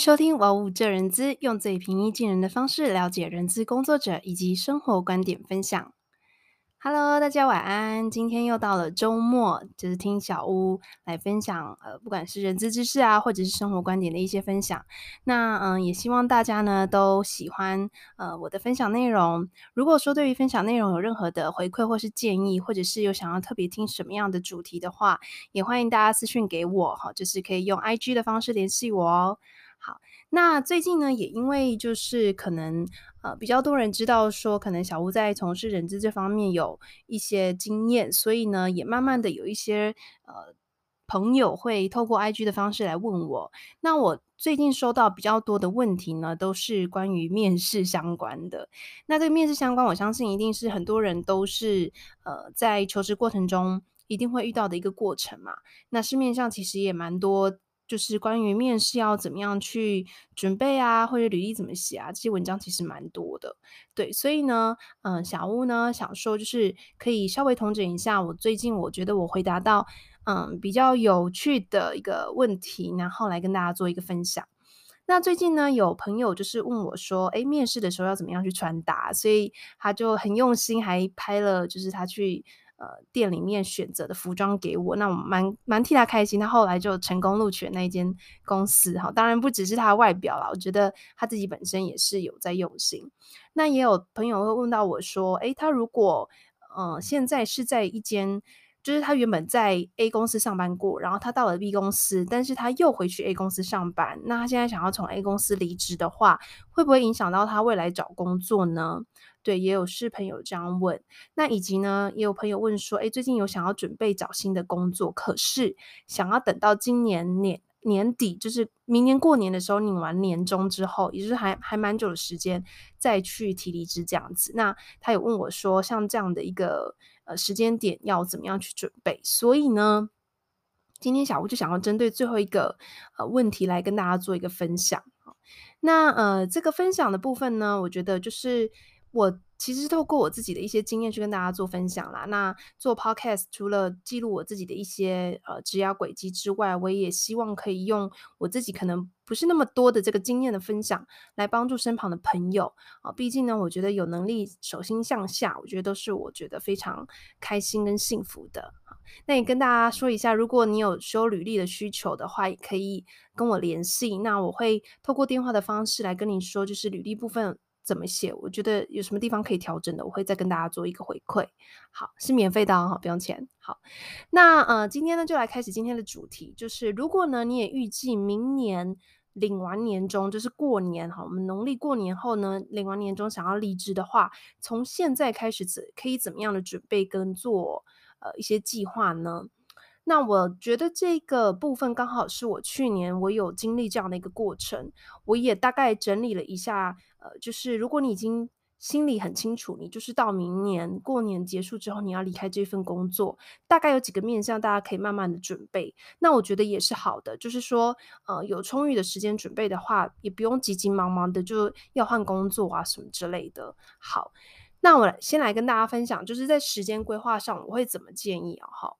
收听《wow 这人资》，用最平易近人的方式了解人资工作者以及生活观点分享。Hello，大家晚安。今天又到了周末，就是听小屋来分享，呃，不管是人资知识啊，或者是生活观点的一些分享。那嗯、也希望大家呢都喜欢呃我的分享内容。如果说对于分享内容有任何的回馈或是建议，或者是有想要特别听什么样的主题的话，也欢迎大家私讯给我哈，就是可以用 IG 的方式联系我哦。好，那最近呢，也因为就是可能呃比较多人知道说，可能小屋在从事人资这方面有一些经验，所以呢，也慢慢的有一些呃朋友会透过 IG 的方式来问我。那我最近收到比较多的问题呢，都是关于面试相关的。那这个面试相关，我相信一定是很多人都是呃在求职过程中一定会遇到的一个过程嘛。那市面上其实也蛮多。就是关于面试要怎么样去准备啊，或者履历怎么写啊，这些文章其实蛮多的。对，所以呢，嗯、小屋呢想说，就是可以稍微统整一下我最近我觉得我回答到嗯比较有趣的一个问题，然后来跟大家做一个分享。那最近呢，有朋友就是问我说，哎，面试的时候要怎么样去穿搭？所以他就很用心，还拍了就是他去。呃，店里面选择的服装给我，那我蛮蛮替他开心。他后来就成功录取了那一间公司哈。当然不只是他的外表啦，我觉得他自己本身也是有在用心。那也有朋友会问到我说，诶，他如果呃现在是在一间。就是他原本在 A 公司上班过，然后他到了 B 公司，但是他又回去 A 公司上班。那他现在想要从 A 公司离职的话，会不会影响到他未来找工作呢？对，也有是朋友这样问。那以及呢，也有朋友问说，诶，最近有想要准备找新的工作，可是想要等到今年年年底，就是明年过年的时候领完年终之后，也就是还还蛮久的时间再去提离职这样子。那他有问我说，像这样的一个。时间点要怎么样去准备？所以呢，今天小吴就想要针对最后一个呃问题来跟大家做一个分享。那呃，这个分享的部分呢，我觉得就是我。其实透过我自己的一些经验去跟大家做分享啦。那做 podcast 除了记录我自己的一些呃职涯轨迹之外，我也希望可以用我自己可能不是那么多的这个经验的分享，来帮助身旁的朋友啊。毕竟呢，我觉得有能力手心向下，我觉得都是我觉得非常开心跟幸福的。那也跟大家说一下，如果你有修履历的需求的话，也可以跟我联系。那我会透过电话的方式来跟你说，就是履历部分。怎么写？我觉得有什么地方可以调整的，我会再跟大家做一个回馈。好，是免费的哦，不用钱。好，那呃，今天呢就来开始今天的主题，就是如果呢你也预计明年领完年终，就是过年哈，我们农历过年后呢领完年终想要离职的话，从现在开始怎可以怎么样的准备跟做呃一些计划呢？那我觉得这个部分刚好是我去年我有经历这样的一个过程，我也大概整理了一下，呃，就是如果你已经心里很清楚，你就是到明年过年结束之后你要离开这份工作，大概有几个面向，大家可以慢慢的准备。那我觉得也是好的，就是说，呃，有充裕的时间准备的话，也不用急急忙忙的就要换工作啊什么之类的。好，那我先来跟大家分享，就是在时间规划上我会怎么建议啊？哈。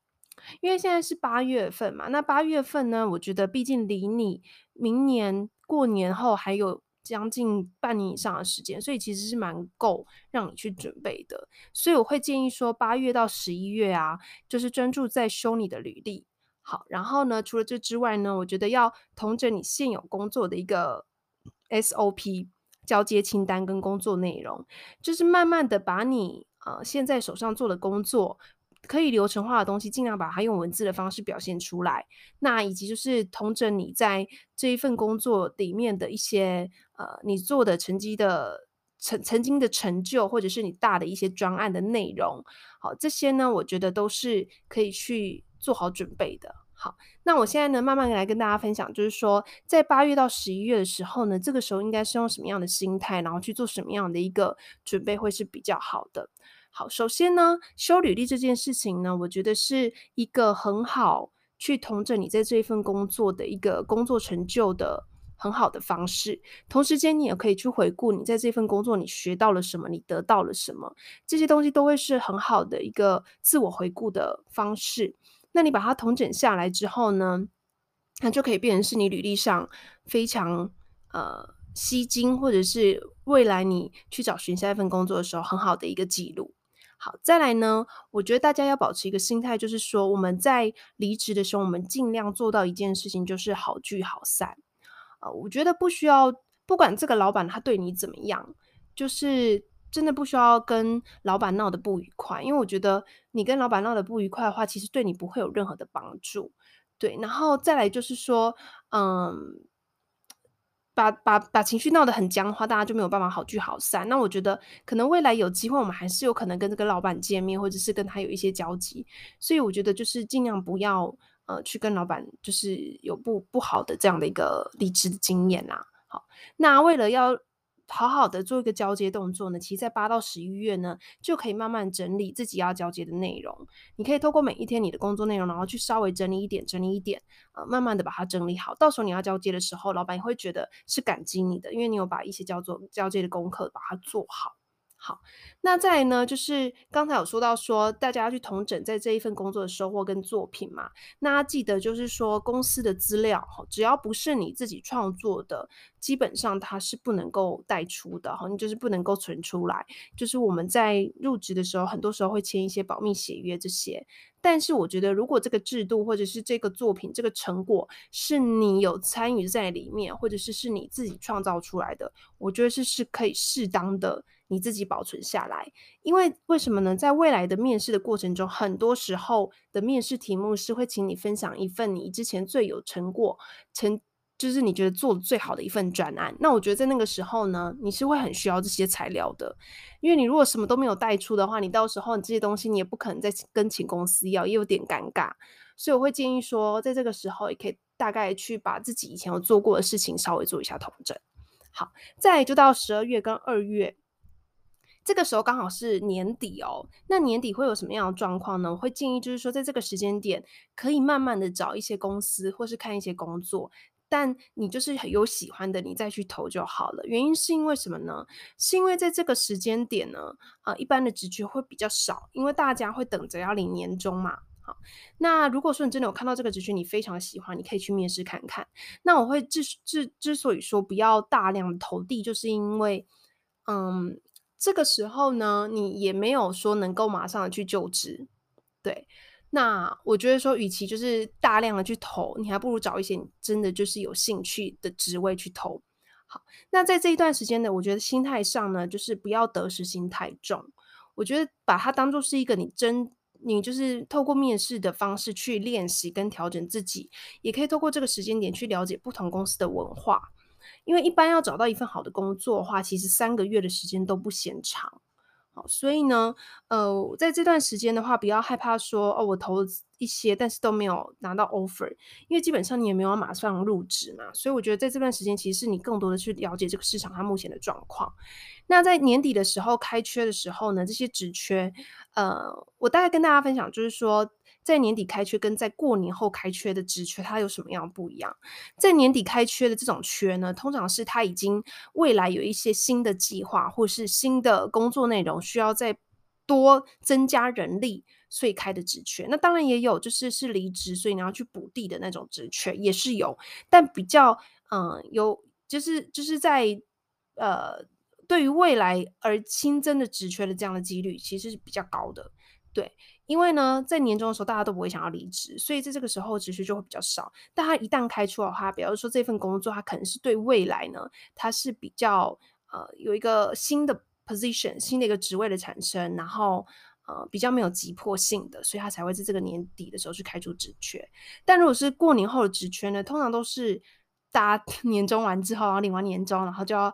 因为现在是八月份嘛，那八月份呢，我觉得毕竟离你明年过年后还有将近半年以上的时间，所以其实是蛮够让你去准备的。所以我会建议说，八月到十一月啊，就是专注在修你的履历。好，然后呢，除了这之外呢，我觉得要同整你现有工作的一个 SOP 交接清单跟工作内容，就是慢慢的把你呃现在手上做的工作。可以流程化的东西，尽量把它用文字的方式表现出来。那以及就是同整你在这一份工作里面的一些呃，你做的成绩的曾曾经的成就，或者是你大的一些专案的内容。好，这些呢，我觉得都是可以去做好准备的。好，那我现在呢，慢慢来跟大家分享，就是说在八月到十一月的时候呢，这个时候应该是用什么样的心态，然后去做什么样的一个准备会是比较好的。好，首先呢，修履历这件事情呢，我觉得是一个很好去统整你在这一份工作的一个工作成就的很好的方式。同时间，你也可以去回顾你在这份工作你学到了什么，你得到了什么，这些东西都会是很好的一个自我回顾的方式。那你把它统整下来之后呢，那就可以变成是你履历上非常呃吸睛，或者是未来你去找寻下一份工作的时候很好的一个记录。好，再来呢，我觉得大家要保持一个心态，就是说我们在离职的时候，我们尽量做到一件事情，就是好聚好散。啊、呃，我觉得不需要，不管这个老板他对你怎么样，就是真的不需要跟老板闹得不愉快，因为我觉得你跟老板闹得不愉快的话，其实对你不会有任何的帮助。对，然后再来就是说，嗯。把把把情绪闹得很僵的话，大家就没有办法好聚好散。那我觉得可能未来有机会，我们还是有可能跟这个老板见面，或者是跟他有一些交集。所以我觉得就是尽量不要呃去跟老板就是有不不好的这样的一个离职的经验啦。好，那为了要。好好的做一个交接动作呢，其实，在八到十一月呢，就可以慢慢整理自己要交接的内容。你可以透过每一天你的工作内容，然后去稍微整理一点，整理一点，呃，慢慢的把它整理好。到时候你要交接的时候，老板也会觉得是感激你的，因为你有把一些叫做交接的功课把它做好。好，那再呢，就是刚才有说到说，大家要去统整在这一份工作的收获跟作品嘛。那记得就是说，公司的资料，只要不是你自己创作的，基本上它是不能够带出的，哈，你就是不能够存出来。就是我们在入职的时候，很多时候会签一些保密协约这些。但是我觉得，如果这个制度或者是这个作品、这个成果是你有参与在里面，或者是是你自己创造出来的，我觉得是是可以适当的。你自己保存下来，因为为什么呢？在未来的面试的过程中，很多时候的面试题目是会请你分享一份你之前最有成果、成就是你觉得做的最好的一份专案。那我觉得在那个时候呢，你是会很需要这些材料的，因为你如果什么都没有带出的话，你到时候你这些东西你也不可能再跟请公司要，也有点尴尬。所以我会建议说，在这个时候也可以大概去把自己以前有做过的事情稍微做一下统整。好，再就到十二月跟二月。这个时候刚好是年底哦，那年底会有什么样的状况呢？我会建议就是说，在这个时间点，可以慢慢的找一些公司，或是看一些工作，但你就是有喜欢的，你再去投就好了。原因是因为什么呢？是因为在这个时间点呢，呃，一般的职缺会比较少，因为大家会等着要领年终嘛。好，那如果说你真的有看到这个职缺，你非常喜欢，你可以去面试看看。那我会之之之所以说不要大量投递，就是因为，嗯。这个时候呢，你也没有说能够马上去就职，对。那我觉得说，与其就是大量的去投，你还不如找一些你真的就是有兴趣的职位去投。好，那在这一段时间呢，我觉得心态上呢，就是不要得失心太重。我觉得把它当做是一个你真，你就是透过面试的方式去练习跟调整自己，也可以透过这个时间点去了解不同公司的文化。因为一般要找到一份好的工作的话，其实三个月的时间都不嫌长。好，所以呢，呃，在这段时间的话，不要害怕说哦，我投一些，但是都没有拿到 offer，因为基本上你也没有马上入职嘛。所以我觉得在这段时间，其实是你更多的去了解这个市场它目前的状况。那在年底的时候开缺的时候呢，这些职缺，呃，我大概跟大家分享，就是说。在年底开缺跟在过年后开缺的职缺，它有什么样不一样？在年底开缺的这种缺呢，通常是他已经未来有一些新的计划，或是新的工作内容需要再多增加人力，所以开的职缺。那当然也有，就是是离职，所以你要去补地的那种职缺也是有，但比较嗯有，就是就是在呃对于未来而新增的职缺的这样的几率，其实是比较高的，对。因为呢，在年终的时候，大家都不会想要离职，所以在这个时候，职缺就会比较少。但他一旦开出的话，比如说这份工作，他可能是对未来呢，他是比较呃有一个新的 position，新的一个职位的产生，然后呃比较没有急迫性的，所以他才会在这个年底的时候去开出职缺。但如果是过年后的职缺呢，通常都是大家 年终完之后，然后领完年终，然后就要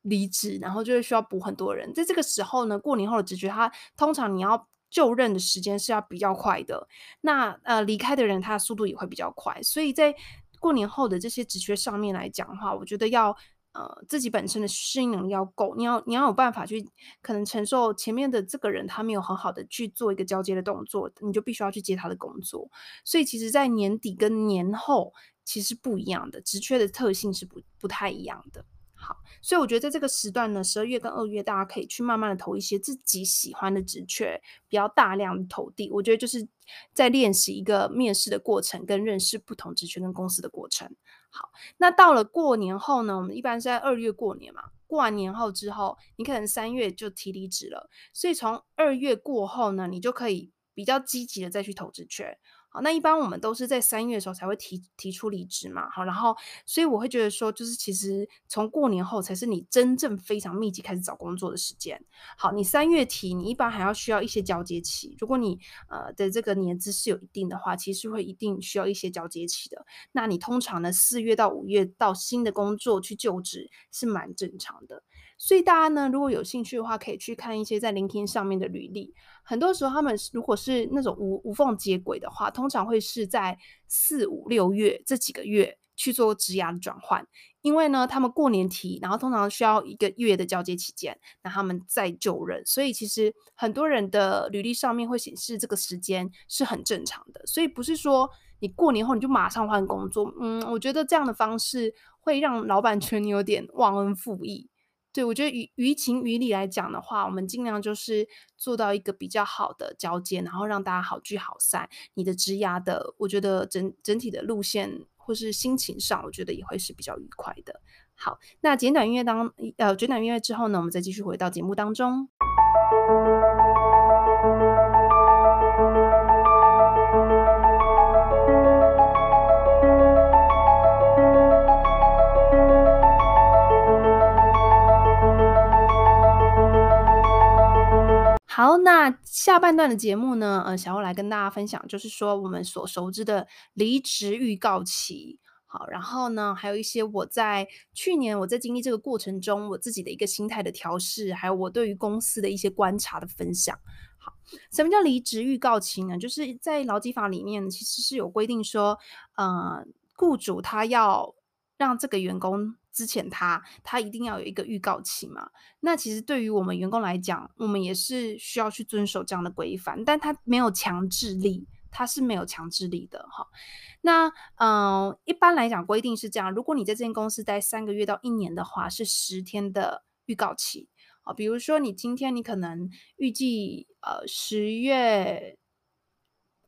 离职，然后就会需要补很多人。在这个时候呢，过年后的职缺，他通常你要。就任的时间是要比较快的，那呃离开的人他的速度也会比较快，所以在过年后的这些职缺上面来讲的话，我觉得要呃自己本身的适应能力要够，你要你要有办法去可能承受前面的这个人他没有很好的去做一个交接的动作，你就必须要去接他的工作，所以其实，在年底跟年后其实不一样的职缺的特性是不不太一样的。好，所以我觉得在这个时段呢，十二月跟二月，大家可以去慢慢的投一些自己喜欢的职缺，比较大量的投递。我觉得就是在练习一个面试的过程，跟认识不同职缺跟公司的过程。好，那到了过年后呢，我们一般是在二月过年嘛。过完年后之后，你可能三月就提离职了，所以从二月过后呢，你就可以比较积极的再去投职缺。好，那一般我们都是在三月的时候才会提提出离职嘛。好，然后所以我会觉得说，就是其实从过年后才是你真正非常密集开始找工作的时间。好，你三月提，你一般还要需要一些交接期。如果你呃的这个年资是有一定的话，其实会一定需要一些交接期的。那你通常呢，四月到五月到新的工作去就职是蛮正常的。所以大家呢，如果有兴趣的话，可以去看一些在 LinkedIn 上面的履历。很多时候，他们如果是那种无无缝接轨的话，通常会是在四五六月这几个月去做职涯的转换。因为呢，他们过年提，然后通常需要一个月的交接期间，那他们再就任。所以其实很多人的履历上面会显示这个时间是很正常的。所以不是说你过年后你就马上换工作。嗯，我觉得这样的方式会让老板觉得你有点忘恩负义。对，我觉得于于情于理来讲的话，我们尽量就是做到一个比较好的交接，然后让大家好聚好散。你的职涯的，我觉得整整体的路线或是心情上，我觉得也会是比较愉快的。好，那简短音乐当呃简短音乐之后呢，我们再继续回到节目当中。好，那下半段的节目呢，呃，想要来跟大家分享，就是说我们所熟知的离职预告期。好，然后呢，还有一些我在去年我在经历这个过程中，我自己的一个心态的调试，还有我对于公司的一些观察的分享。好，什么叫离职预告期呢？就是在劳基法里面其实是有规定说，呃，雇主他要让这个员工。之前他他一定要有一个预告期嘛？那其实对于我们员工来讲，我们也是需要去遵守这样的规范，但他没有强制力，他是没有强制力的哈。那嗯、一般来讲规定是这样：如果你在这间公司待三个月到一年的话，是十天的预告期啊。比如说你今天你可能预计呃十月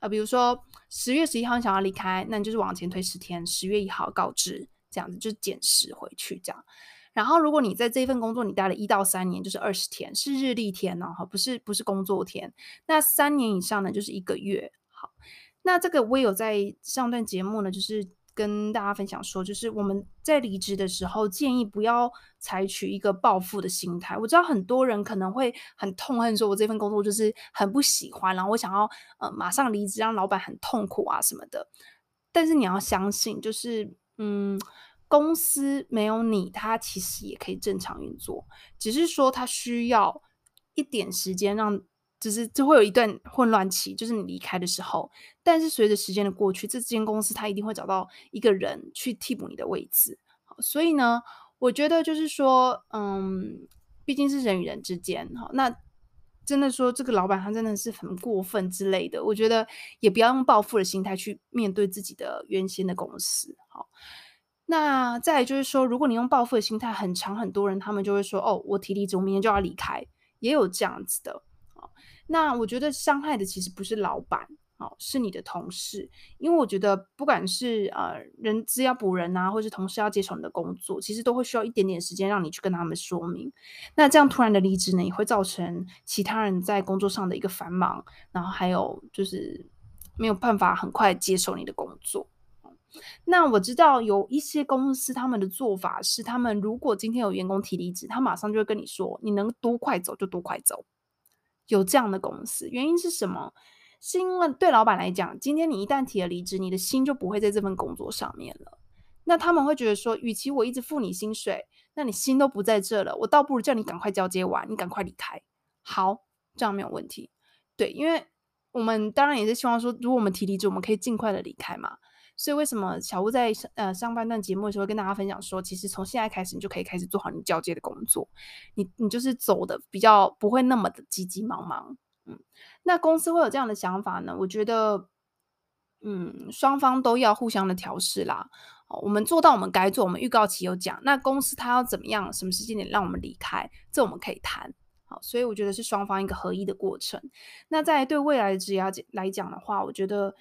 呃，比如说十月十一号你想要离开，那你就是往前推十天，十月一号告知。这样子就减十回去，这样。然后，如果你在这份工作你待了一到三年，就是二十天，是日历天哦，不是不是工作天。那三年以上呢，就是一个月。好，那这个我也有在上段节目呢，就是跟大家分享说，就是我们在离职的时候，建议不要采取一个报复的心态。我知道很多人可能会很痛恨，说我这份工作就是很不喜欢，然后我想要呃马上离职，让老板很痛苦啊什么的。但是你要相信，就是嗯。公司没有你，它其实也可以正常运作，只是说它需要一点时间让，让就是就会有一段混乱期，就是你离开的时候。但是随着时间的过去，这间公司它一定会找到一个人去替补你的位置。所以呢，我觉得就是说，嗯，毕竟是人与人之间，哈，那真的说这个老板他真的是很过分之类的，我觉得也不要用报复的心态去面对自己的原先的公司，好。那再就是说，如果你用报复的心态，很长很多人他们就会说：“哦，我提离职，我明天就要离开。”也有这样子的。那我觉得伤害的其实不是老板，哦，是你的同事，因为我觉得不管是呃人资要补人啊，或是同事要接手你的工作，其实都会需要一点点时间让你去跟他们说明。那这样突然的离职呢，也会造成其他人在工作上的一个繁忙，然后还有就是没有办法很快接手你的工作。那我知道有一些公司，他们的做法是，他们如果今天有员工提离职，他马上就会跟你说，你能多快走就多快走。有这样的公司，原因是什么？是因为对老板来讲，今天你一旦提了离职，你的心就不会在这份工作上面了。那他们会觉得说，与其我一直付你薪水，那你心都不在这了，我倒不如叫你赶快交接完，你赶快离开。好，这样没有问题。对，因为我们当然也是希望说，如果我们提离职，我们可以尽快的离开嘛。所以为什么小吴在呃上半段节目的时候跟大家分享说，其实从现在开始你就可以开始做好你交接的工作，你你就是走的比较不会那么的急急忙忙，嗯，那公司会有这样的想法呢？我觉得，嗯，双方都要互相的调试啦。哦，我们做到我们该做，我们预告期有讲，那公司他要怎么样，什么时间点让我们离开，这我们可以谈。好，所以我觉得是双方一个合一的过程。那在对未来的职涯来讲的话，我觉得。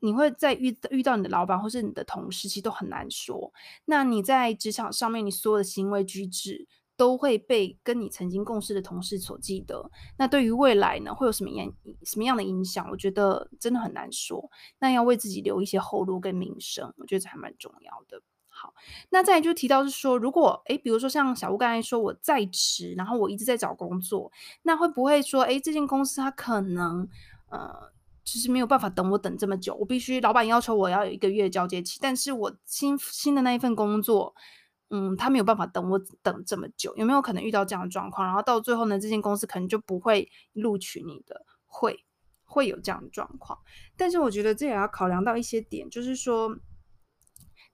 你会在遇遇到你的老板或是你的同事，其实都很难说。那你在职场上面，你所有的行为举止都会被跟你曾经共事的同事所记得。那对于未来呢，会有什么样什么样的影响？我觉得真的很难说。那要为自己留一些后路跟名声，我觉得这还蛮重要的。好，那再就提到是说，如果诶，比如说像小吴刚才说，我在职，然后我一直在找工作，那会不会说，诶，这间公司它可能呃。其实没有办法等我等这么久，我必须老板要求我要有一个月交接期，但是我新新的那一份工作，嗯，他没有办法等我等这么久，有没有可能遇到这样的状况？然后到最后呢，这间公司可能就不会录取你的，会会有这样的状况。但是我觉得这也要考量到一些点，就是说。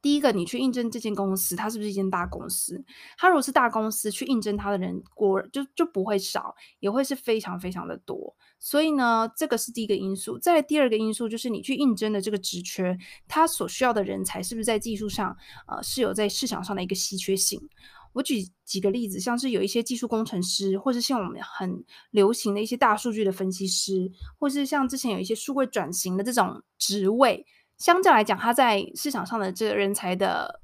第一个，你去应征这间公司，它是不是一间大公司？它如果是大公司，去应征它的人果就就不会少，也会是非常非常的多。所以呢，这个是第一个因素。再第二个因素就是你去应征的这个职缺，它所需要的人才是不是在技术上，呃，是有在市场上的一个稀缺性。我举几个例子，像是有一些技术工程师，或是像我们很流行的一些大数据的分析师，或是像之前有一些数位转型的这种职位。相较来讲，它在市场上的这个人才的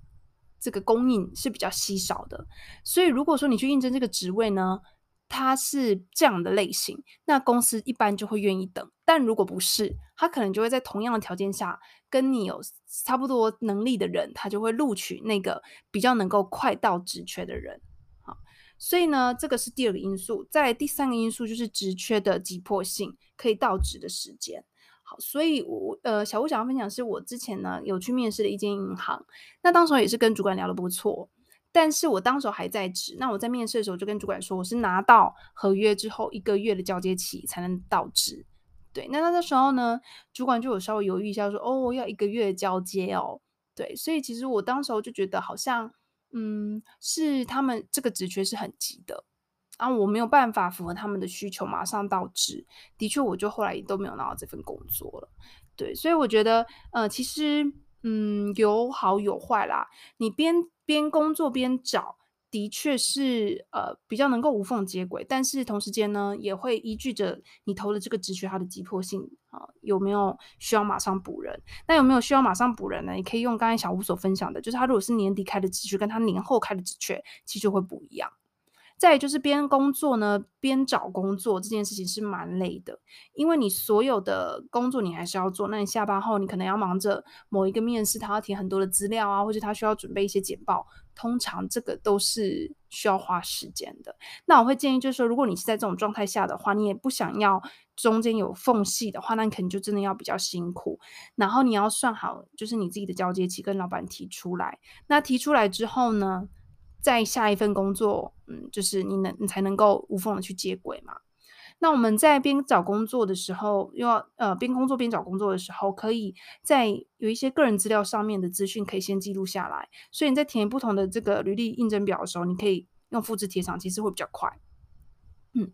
这个供应是比较稀少的，所以如果说你去应征这个职位呢，它是这样的类型，那公司一般就会愿意等。但如果不是，他可能就会在同样的条件下，跟你有差不多能力的人，他就会录取那个比较能够快到职缺的人。好，所以呢，这个是第二个因素。再来第三个因素就是职缺的急迫性，可以到职的时间。好，所以我呃，小吴想要分享是我之前呢有去面试的一间银行，那当时候也是跟主管聊的不错，但是我当时还在职，那我在面试的时候就跟主管说，我是拿到合约之后一个月的交接期才能到职，对，那那个时候呢，主管就有稍微犹豫一下说，哦，要一个月交接哦，对，所以其实我当时候就觉得好像，嗯，是他们这个职缺是很急的。啊，我没有办法符合他们的需求，马上到职。的确，我就后来也都没有拿到这份工作了。对，所以我觉得，呃，其实，嗯，有好有坏啦。你边边工作边找，的确是呃比较能够无缝接轨，但是同时间呢，也会依据着你投的这个职缺它的急迫性啊，有没有需要马上补人？那有没有需要马上补人呢？你可以用刚才小吴所分享的，就是他如果是年底开的职缺，跟他年后开的职缺，其实会不一样。再就是边工作呢，边找工作这件事情是蛮累的，因为你所有的工作你还是要做。那你下班后，你可能要忙着某一个面试，他要填很多的资料啊，或者他需要准备一些简报，通常这个都是需要花时间的。那我会建议就是说，如果你是在这种状态下的话，你也不想要中间有缝隙的话，那你可能就真的要比较辛苦。然后你要算好，就是你自己的交接期跟老板提出来。那提出来之后呢，在下一份工作，嗯，就是你能你才能够无缝的去接轨嘛。那我们在边找工作的时候，又要呃边工作边找工作的时候，可以在有一些个人资料上面的资讯可以先记录下来。所以你在填不同的这个履历应征表的时候，你可以用复制贴上，其实会比较快。嗯，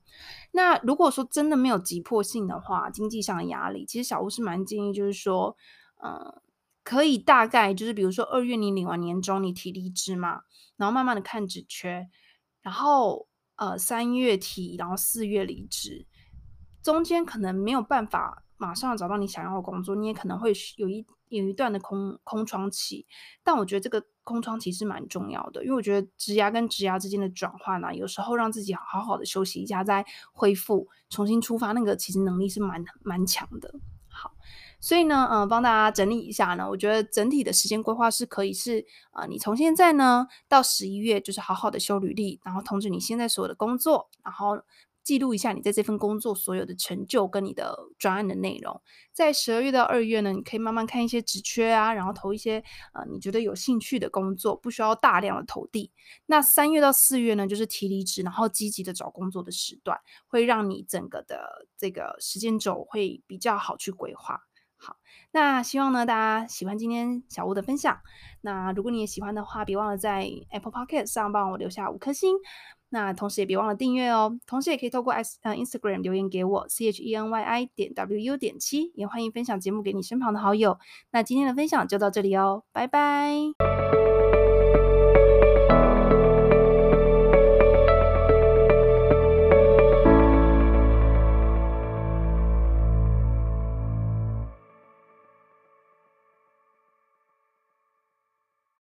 那如果说真的没有急迫性的话，经济上的压力，其实小吴是蛮建议，就是说，呃。可以大概就是，比如说二月你领完年终，你提离职嘛，然后慢慢的看职缺，然后呃三月提，然后四月离职，中间可能没有办法马上找到你想要的工作，你也可能会有一有一段的空空窗期，但我觉得这个空窗期是蛮重要的，因为我觉得职涯跟职涯之间的转换呢，有时候让自己好好的休息一下，再恢复重新出发，那个其实能力是蛮蛮强的。所以呢，嗯，帮大家整理一下呢，我觉得整体的时间规划是可以是，啊、呃，你从现在呢到十一月，就是好好的修履历，然后通知你现在所有的工作，然后记录一下你在这份工作所有的成就跟你的专案的内容。在十二月到二月呢，你可以慢慢看一些职缺啊，然后投一些呃你觉得有兴趣的工作，不需要大量的投递。那三月到四月呢，就是提离职，然后积极的找工作的时段，会让你整个的这个时间轴会比较好去规划。好，那希望呢，大家喜欢今天小屋的分享。那如果你也喜欢的话，别忘了在 Apple p o c k e t 上帮我留下五颗星。那同时也别忘了订阅哦。同时也可以透过 S 呃 Instagram 留言给我 C H E N Y I 点 W U 点七，也欢迎分享节目给你身旁的好友。那今天的分享就到这里哦，拜拜。